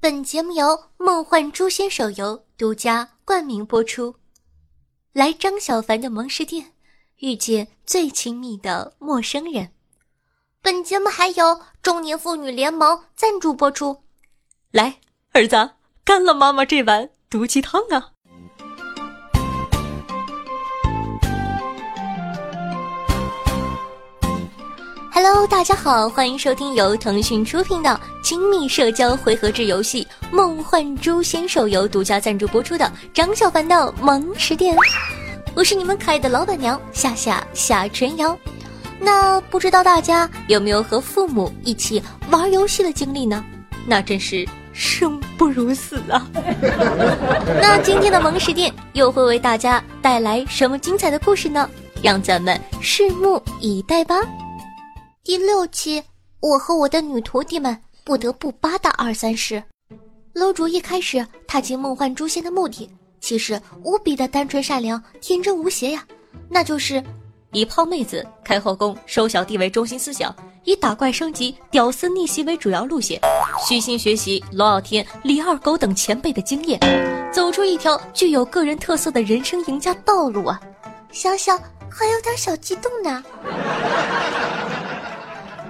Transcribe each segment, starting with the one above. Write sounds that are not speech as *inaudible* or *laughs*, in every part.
本节目由梦幻诛仙手游独家冠名播出。来张小凡的萌食店，遇见最亲密的陌生人。本节目还有中年妇女联盟赞助播出。来，儿子，干了妈妈这碗毒鸡汤啊！Hello，大家好，欢迎收听由腾讯出品的亲密社交回合制游戏《梦幻诛仙》手游独家赞助播出的张小凡的萌食店，我是你们可爱的老板娘夏夏夏春瑶。那不知道大家有没有和父母一起玩游戏的经历呢？那真是生不如死啊！*laughs* 那今天的萌食店又会为大家带来什么精彩的故事呢？让咱们拭目以待吧。第六期，我和我的女徒弟们不得不扒的二三十。楼主一开始踏进梦幻诛仙的目的，其实无比的单纯善良、天真无邪呀，那就是以泡妹子、开后宫、收小弟为中心思想，以打怪升级、屌丝逆袭为主要路线，虚心学习龙傲天、李二狗等前辈的经验，走出一条具有个人特色的人生赢家道路啊！想想还有点小激动呢。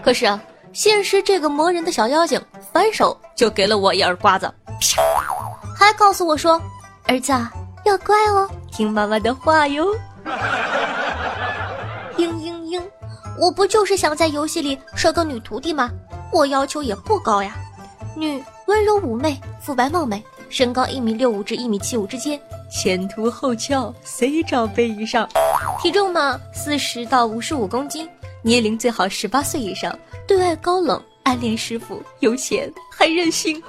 可是啊，现实这个磨人的小妖精反手就给了我一耳刮子，啪！还告诉我说：“儿子，要乖哦，听妈妈的话哟。*laughs* ”嘤嘤嘤，我不就是想在游戏里收个女徒弟吗？我要求也不高呀，女，温柔妩媚，肤白貌美，身高一米六五至一米七五之间，前凸后翘，C 罩杯以上，体重嘛四十到五十五公斤。年龄最好十八岁以上，对外高冷，暗恋师傅，有钱还任性，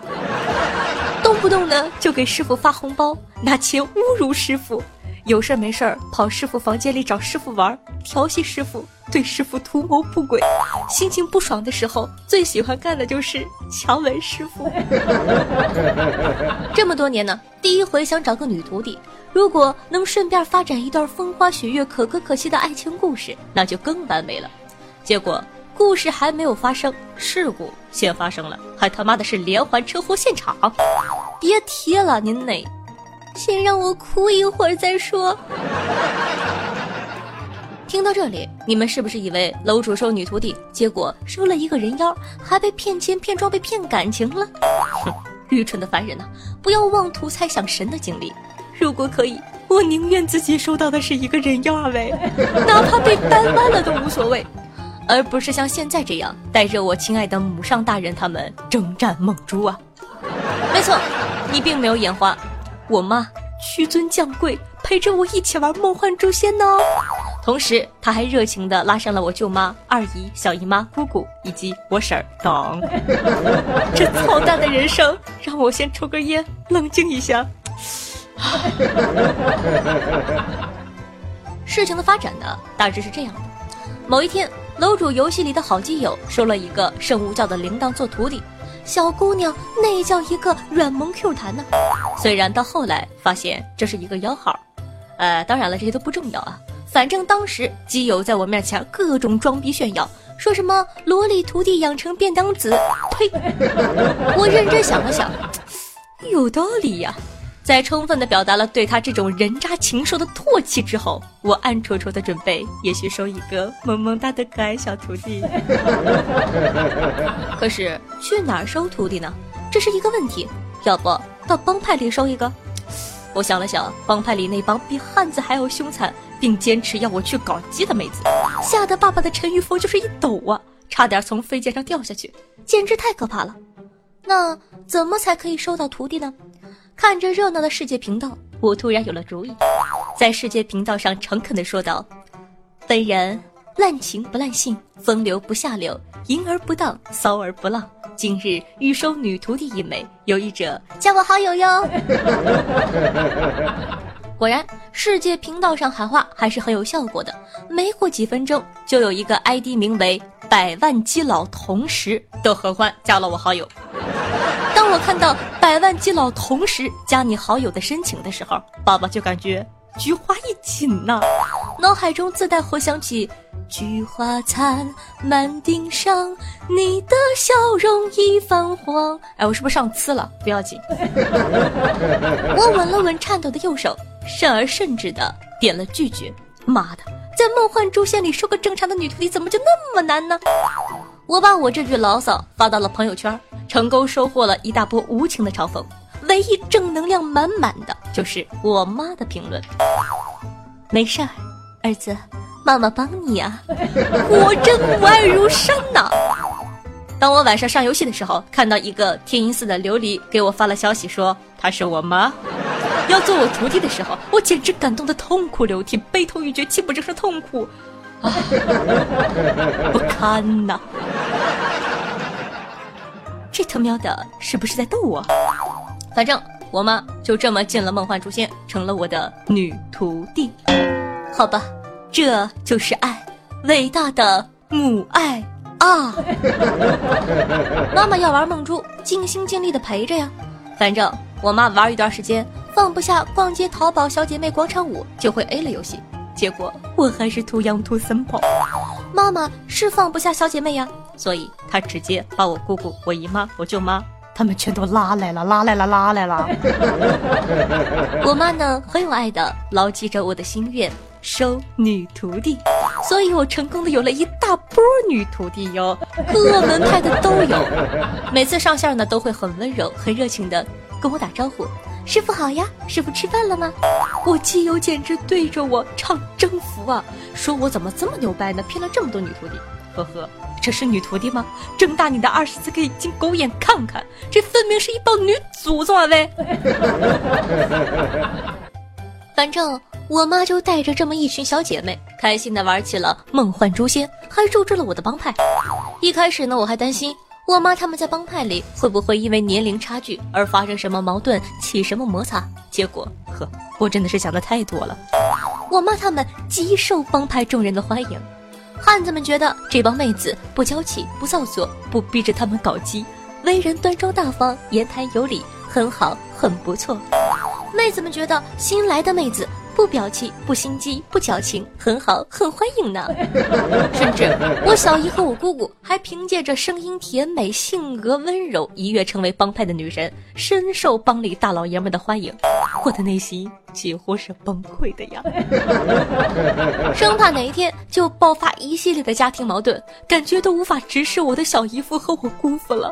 动不动呢就给师傅发红包，拿钱侮辱师傅，有事没事跑师傅房间里找师傅玩，调戏师傅，对师傅图谋不轨，心情不爽的时候最喜欢干的就是强吻师傅。*laughs* 这么多年呢，第一回想找个女徒弟，如果能顺便发展一段风花雪月、可歌可泣的爱情故事，那就更完美了。结果故事还没有发生，事故先发生了，还他妈的是连环车祸现场！别提了，您嘞，先让我哭一会儿再说。听到这里，你们是不是以为楼主收女徒弟，结果收了一个人妖，还被骗钱、骗装备、骗感情了？哼，愚蠢的凡人呐，不要妄图猜想神的经历。如果可以，我宁愿自己收到的是一个人妖二位，哪怕被掰弯了都无所谓。而不是像现在这样带着我亲爱的母上大人他们征战梦珠啊！没错，你并没有眼花，我妈屈尊降贵陪着我一起玩梦幻诛仙呢。同时，她还热情地拉上了我舅妈、二姨、小姨妈、姑姑以及我婶儿等。*laughs* 这操蛋的人生，让我先抽根烟冷静一下。*laughs* 事情的发展呢，大致是这样的：某一天。楼主游戏里的好基友收了一个圣物教的铃铛做徒弟，小姑娘那叫一个软萌 Q 弹呢。虽然到后来发现这是一个妖号，呃，当然了，这些都不重要啊。反正当时基友在我面前各种装逼炫耀，说什么萝莉徒弟养成便当子，呸！*laughs* 我认真想了想，有道理呀。在充分的表达了对他这种人渣禽兽的唾弃之后，我暗戳戳的准备，也许收一个萌萌哒的可爱小徒弟。*laughs* 可是去哪儿收徒弟呢？这是一个问题。要不到帮派里收一个？我想了想，帮派里那帮比汉子还要凶残，并坚持要我去搞基的妹子，吓得爸爸的陈玉峰就是一抖啊，差点从飞剑上掉下去，简直太可怕了。那怎么才可以收到徒弟呢？看着热闹的世界频道，我突然有了主意，在世界频道上诚恳地说道：“本人滥情不滥性，风流不下流，淫而不荡，骚而不浪。今日欲收女徒弟一枚，有意者加我好友哟。”果然，世界频道上喊话还是很有效果的。没过几分钟，就有一个 ID 名为“百万基佬同时”的合欢加了我好友。当我看到百万基佬同时加你好友的申请的时候，爸爸就感觉菊花一紧呐，脑海中自带回想起菊花残，满腚伤，你的笑容已泛黄。哎，我是不是上刺了？不要紧。*laughs* 我稳了稳颤抖的右手，慎而慎之的点了拒绝。妈的，在梦幻诛仙里收个正常的女徒弟，怎么就那么难呢？我把我这句牢骚发到了朋友圈，成功收获了一大波无情的嘲讽。唯一正能量满满的就是我妈的评论。没事儿，儿子，妈妈帮你啊。果真 *laughs* 母爱如山呐！当我晚上上游戏的时候，看到一个天音寺的琉璃给我发了消息，说她是我妈，要做我徒弟的时候，我简直感动的痛哭流涕，悲痛欲绝，泣不成声痛哭，*laughs* 啊，*laughs* 不堪呐！这他喵的是不是在逗我？反正我妈就这么进了梦幻诛仙，成了我的女徒弟。好吧，这就是爱，伟大的母爱啊！*laughs* 妈妈要玩梦珠，尽心尽力的陪着呀。反正我妈玩一段时间，放不下逛街、淘宝、小姐妹广场舞，就会 A 了游戏。结果我还是 too young too simple。妈妈是放不下小姐妹呀，所以他直接把我姑姑、我姨妈、我舅妈。他们全都拉来了，拉来了，拉来了。*laughs* 我妈呢，很有爱的，牢记着我的心愿，收女徒弟，所以我成功的有了一大波女徒弟哟，各门派的都有。*laughs* 每次上线呢，都会很温柔、很热情的跟我打招呼：“师傅好呀，师傅吃饭了吗？”我基友简直对着我唱征服啊，说我怎么这么牛掰呢，骗了这么多女徒弟。呵呵，这是女徒弟吗？睁大你的二十四 K 金狗眼看看，这分明是一帮女祖宗啊！喂，*laughs* 反正我妈就带着这么一群小姐妹，开心的玩起了梦幻诛仙，还入驻了我的帮派。一开始呢，我还担心我妈他们在帮派里会不会因为年龄差距而发生什么矛盾，起什么摩擦。结果，呵，我真的是想的太多了。我妈他们极受帮派众人的欢迎。汉子们觉得这帮妹子不娇气、不造作、不逼着他们搞基，为人端庄大方、言谈有礼，很好，很不错。妹子们觉得新来的妹子。不表气，不心机，不矫情，很好，很欢迎呢。*laughs* 甚至我小姨和我姑姑还凭借着声音甜美、性格温柔，一跃成为帮派的女神，深受帮里大老爷们的欢迎。我的内心几乎是崩溃的呀，*laughs* 生怕哪一天就爆发一系列的家庭矛盾，感觉都无法直视我的小姨夫和我姑父了。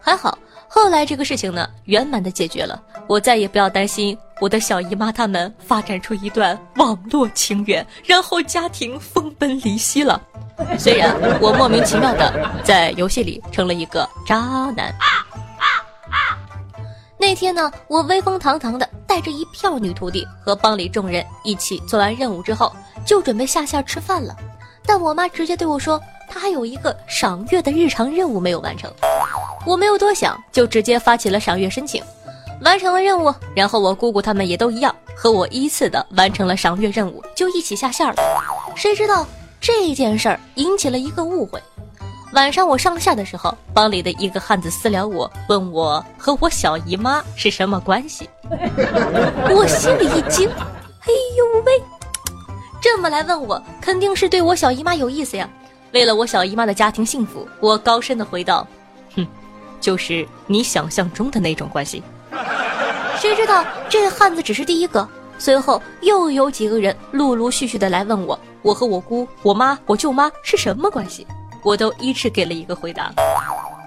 还好。后来这个事情呢，圆满的解决了，我再也不要担心我的小姨妈她们发展出一段网络情缘，然后家庭分崩离析了。虽然我莫名其妙的在游戏里成了一个渣男。那天呢，我威风堂堂的带着一票女徒弟和帮里众人一起做完任务之后，就准备下线吃饭了，但我妈直接对我说，她还有一个赏月的日常任务没有完成。我没有多想，就直接发起了赏月申请，完成了任务，然后我姑姑他们也都一样，和我依次的完成了赏月任务，就一起下线了。谁知道这件事儿引起了一个误会。晚上我上线的时候，帮里的一个汉子私聊我，问我和我小姨妈是什么关系。*laughs* 我心里一惊，哎呦喂，这么来问我，肯定是对我小姨妈有意思呀。为了我小姨妈的家庭幸福，我高深的回道。就是你想象中的那种关系，谁知道这汉子只是第一个，随后又有几个人陆陆续续的来问我，我和我姑、我妈、我舅妈是什么关系，我都一致给了一个回答，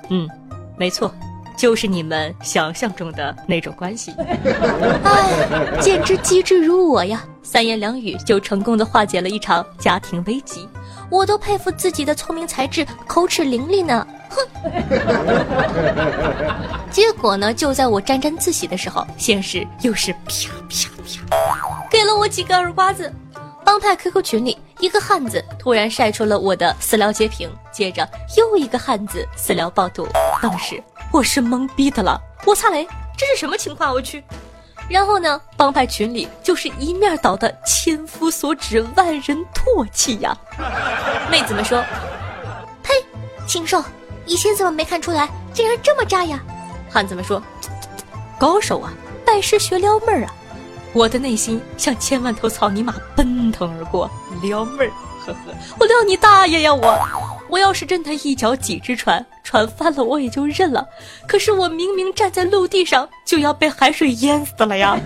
嗯，没错，就是你们想象中的那种关系。哎，简直机智如我呀，三言两语就成功的化解了一场家庭危机，我都佩服自己的聪明才智，口齿伶俐呢。哼！*laughs* 结果呢？就在我沾沾自喜的时候，现实又是啪啪啪，给了我几个耳瓜子。帮派 QQ 群里，一个汉子突然晒出了我的私聊截屏，接着又一个汉子私聊爆图。当时我是懵逼的了，我擦雷，这是什么情况？我去！然后呢？帮派群里就是一面倒的千夫所指，万人唾弃呀！妹子们说：“呸，禽兽！”以前怎么没看出来，竟然这么渣呀！汉子们说：“高手啊，拜师学撩妹儿啊！”我的内心像千万头草泥马奔腾而过，撩妹儿呵呵，我撩你大爷呀！我，我要是真的一脚几只船，船翻了我也就认了。可是我明明站在陆地上，就要被海水淹死了呀！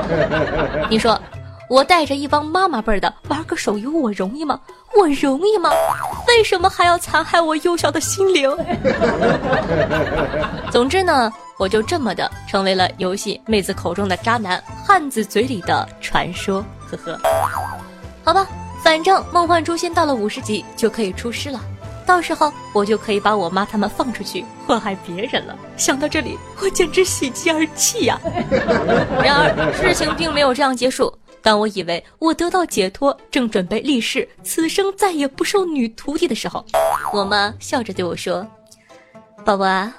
*laughs* 你说，我带着一帮妈妈辈儿的玩个手游，我容易吗？我容易吗？为什么还要残害我幼小的心灵？*laughs* 总之呢，我就这么的成为了游戏妹子口中的渣男，汉子嘴里的传说。呵呵，好吧，反正《梦幻诛仙》到了五十级就可以出师了，到时候我就可以把我妈他们放出去祸害别人了。想到这里，我简直喜极而泣呀！*laughs* 然而事情并没有这样结束。当我以为我得到解脱，正准备立誓此生再也不收女徒弟的时候，我妈笑着对我说：“宝宝啊，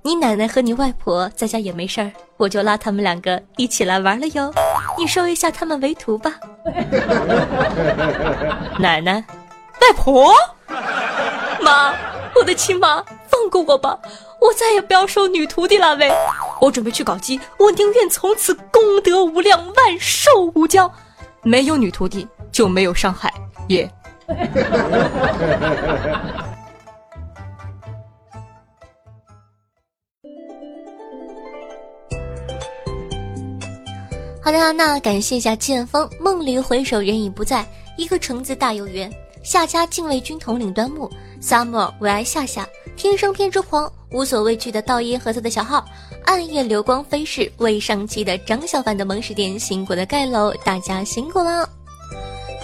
你奶奶和你外婆在家也没事儿，我就拉他们两个一起来玩了哟，你收一下他们为徒吧。”奶奶，外婆，妈，我的亲妈，放过我吧，我再也不要收女徒弟了喂。我准备去搞基，我宁愿从此功德无量，万寿无疆。没有女徒弟就没有伤害，耶。*laughs* 好的，那感谢一下剑锋，梦里回首人已不在，一个橙子大有缘。夏家禁卫军统领端木，summer 为爱夏夏，天生偏执狂，无所畏惧的道音合作的小号。暗夜流光飞逝，未上期的张小凡的萌食店辛苦的盖楼，大家辛苦了。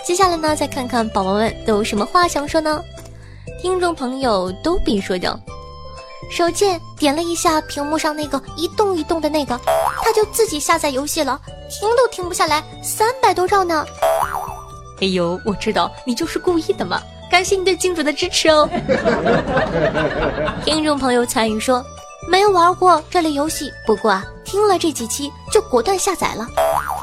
接下来呢，再看看宝宝们都有什么话想说呢？听众朋友都比说的，手贱点了一下屏幕上那个一动一动的那个，他就自己下载游戏了，停都停不下来，三百多兆呢。哎呦，我知道你就是故意的嘛！感谢你对金主的支持哦。*laughs* 听众朋友参与说。没有玩过这类游戏，不过啊，听了这几期就果断下载了。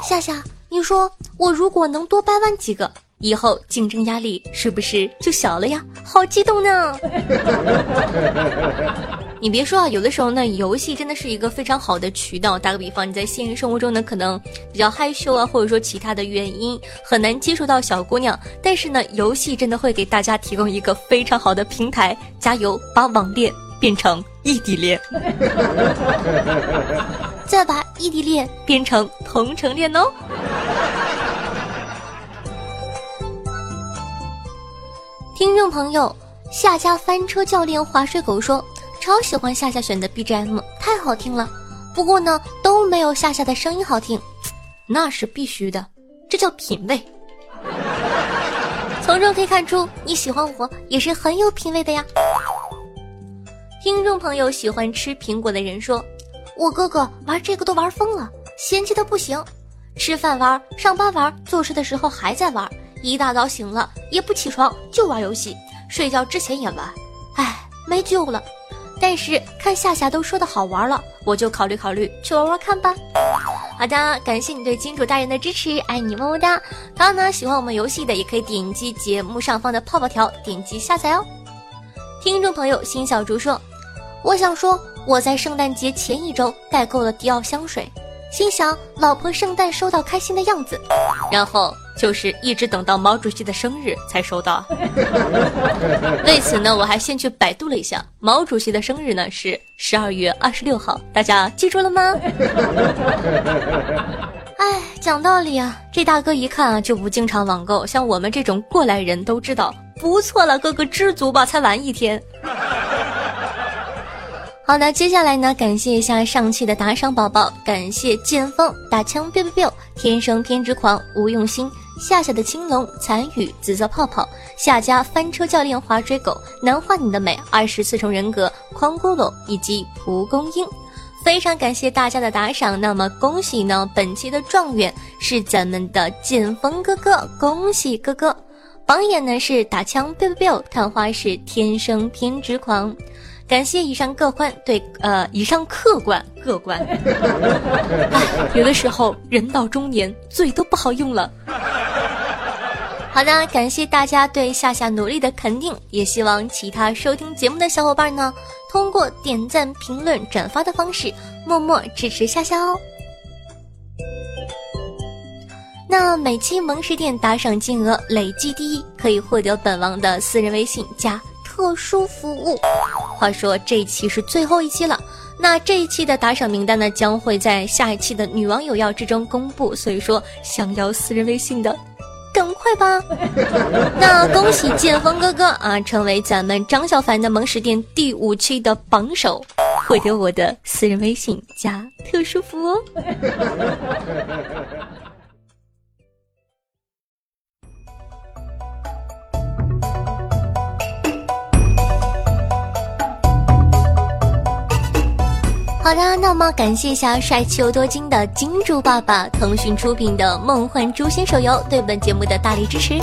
夏夏，你说我如果能多掰弯几个，以后竞争压力是不是就小了呀？好激动呢！*laughs* 你别说啊，有的时候呢，游戏真的是一个非常好的渠道。打个比方，你在现实生活中呢，可能比较害羞啊，或者说其他的原因，很难接触到小姑娘。但是呢，游戏真的会给大家提供一个非常好的平台。加油，把网恋变成。异地恋，*laughs* 再把异地恋变成同城恋哦。听众朋友，夏家翻车教练划水狗说，超喜欢夏夏选的 BGM，太好听了。不过呢，都没有夏夏的声音好听，那是必须的，这叫品味。*laughs* 从中可以看出，你喜欢我也是很有品味的呀。听众朋友喜欢吃苹果的人说：“我哥哥玩这个都玩疯了，嫌弃的不行。吃饭玩，上班玩，做事的时候还在玩。一大早醒了也不起床就玩游戏，睡觉之前也玩。唉，没救了。但是看夏夏都说的好玩了，我就考虑考虑去玩玩看吧。好的，感谢你对金主大人的支持，爱你么么哒。当然呢，喜欢我们游戏的也可以点击节目上方的泡泡条，点击下载哦。听众朋友新小竹说。”我想说，我在圣诞节前一周代购了迪奥香水，心想老婆圣诞收到开心的样子，然后就是一直等到毛主席的生日才收到。为此呢，我还先去百度了一下，毛主席的生日呢是十二月二十六号，大家记住了吗？*laughs* 哎，讲道理啊，这大哥一看啊就不经常网购，像我们这种过来人都知道，不错了，哥哥知足吧，才玩一天。好的，接下来呢，感谢一下上期的打赏宝宝，感谢剑锋打枪 biu biu biu，天生偏执狂无用心，夏夏的青龙残雨紫色泡泡，夏家翻车教练滑水狗，难画你的美，二十四重人格狂咕噜以及蒲公英，非常感谢大家的打赏。那么恭喜呢，本期的状元是咱们的剑锋哥哥，恭喜哥哥。榜眼呢是打枪 biu biu biu，探花是天生偏执狂。感谢以上各观对呃以上客观各观，*laughs* 哎，有的时候人到中年嘴都不好用了。好的，感谢大家对夏夏努力的肯定，也希望其他收听节目的小伙伴呢，通过点赞、评论、转发的方式，默默支持夏夏哦。那每期萌食店打赏金额累计第一，可以获得本王的私人微信加特殊服务。话说这一期是最后一期了，那这一期的打赏名单呢，将会在下一期的女网友要之中公布。所以说，想要私人微信的，赶快吧！*laughs* 那恭喜剑锋哥哥啊，成为咱们张小凡的萌食店第五期的榜首，获得我的私人微信加特殊服务。好的，那么感谢一下帅气又多金的金主爸爸，腾讯出品的《梦幻诛仙》手游对本节目的大力支持，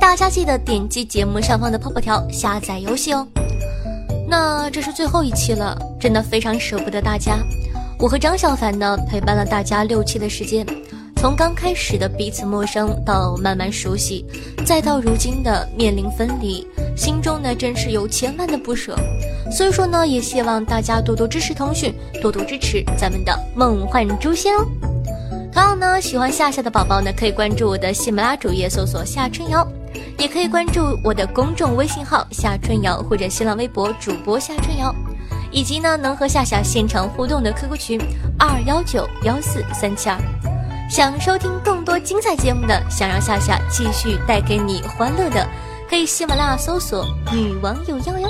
大家记得点击节目上方的泡泡条下载游戏哦。那这是最后一期了，真的非常舍不得大家。我和张小凡呢陪伴了大家六期的时间，从刚开始的彼此陌生到慢慢熟悉，再到如今的面临分离。心中呢，真是有千万的不舍，所以说呢，也希望大家多多支持腾讯，多多支持咱们的梦幻诛仙哦。同样呢，喜欢夏夏的宝宝呢，可以关注我的喜马拉主页搜索夏春瑶，也可以关注我的公众微信号夏春瑶或者新浪微博主播夏春瑶，以及呢，能和夏夏现场互动的 QQ 群二幺九幺四三七二。想收听更多精彩节目的，想让夏夏继续带给你欢乐的。可以喜马拉雅搜索“女网友幺幺”。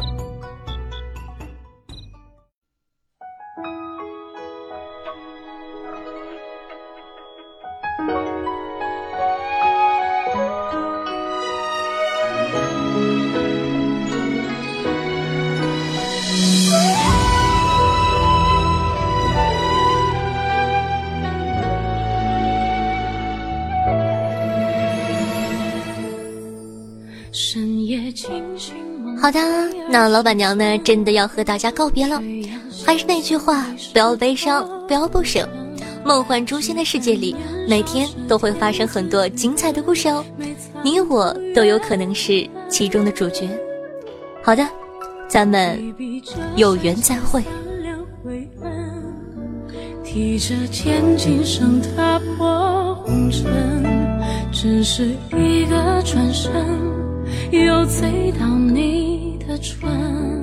好的，那老板娘呢？真的要和大家告别了。还是那句话，不要悲伤，不要不舍。梦幻诛仙的世界里，每天都会发生很多精彩的故事哦。你我都有可能是其中的主角。好的，咱们有缘再会。提着天琴声踏破红尘，只是一个转身，又醉到你。的船。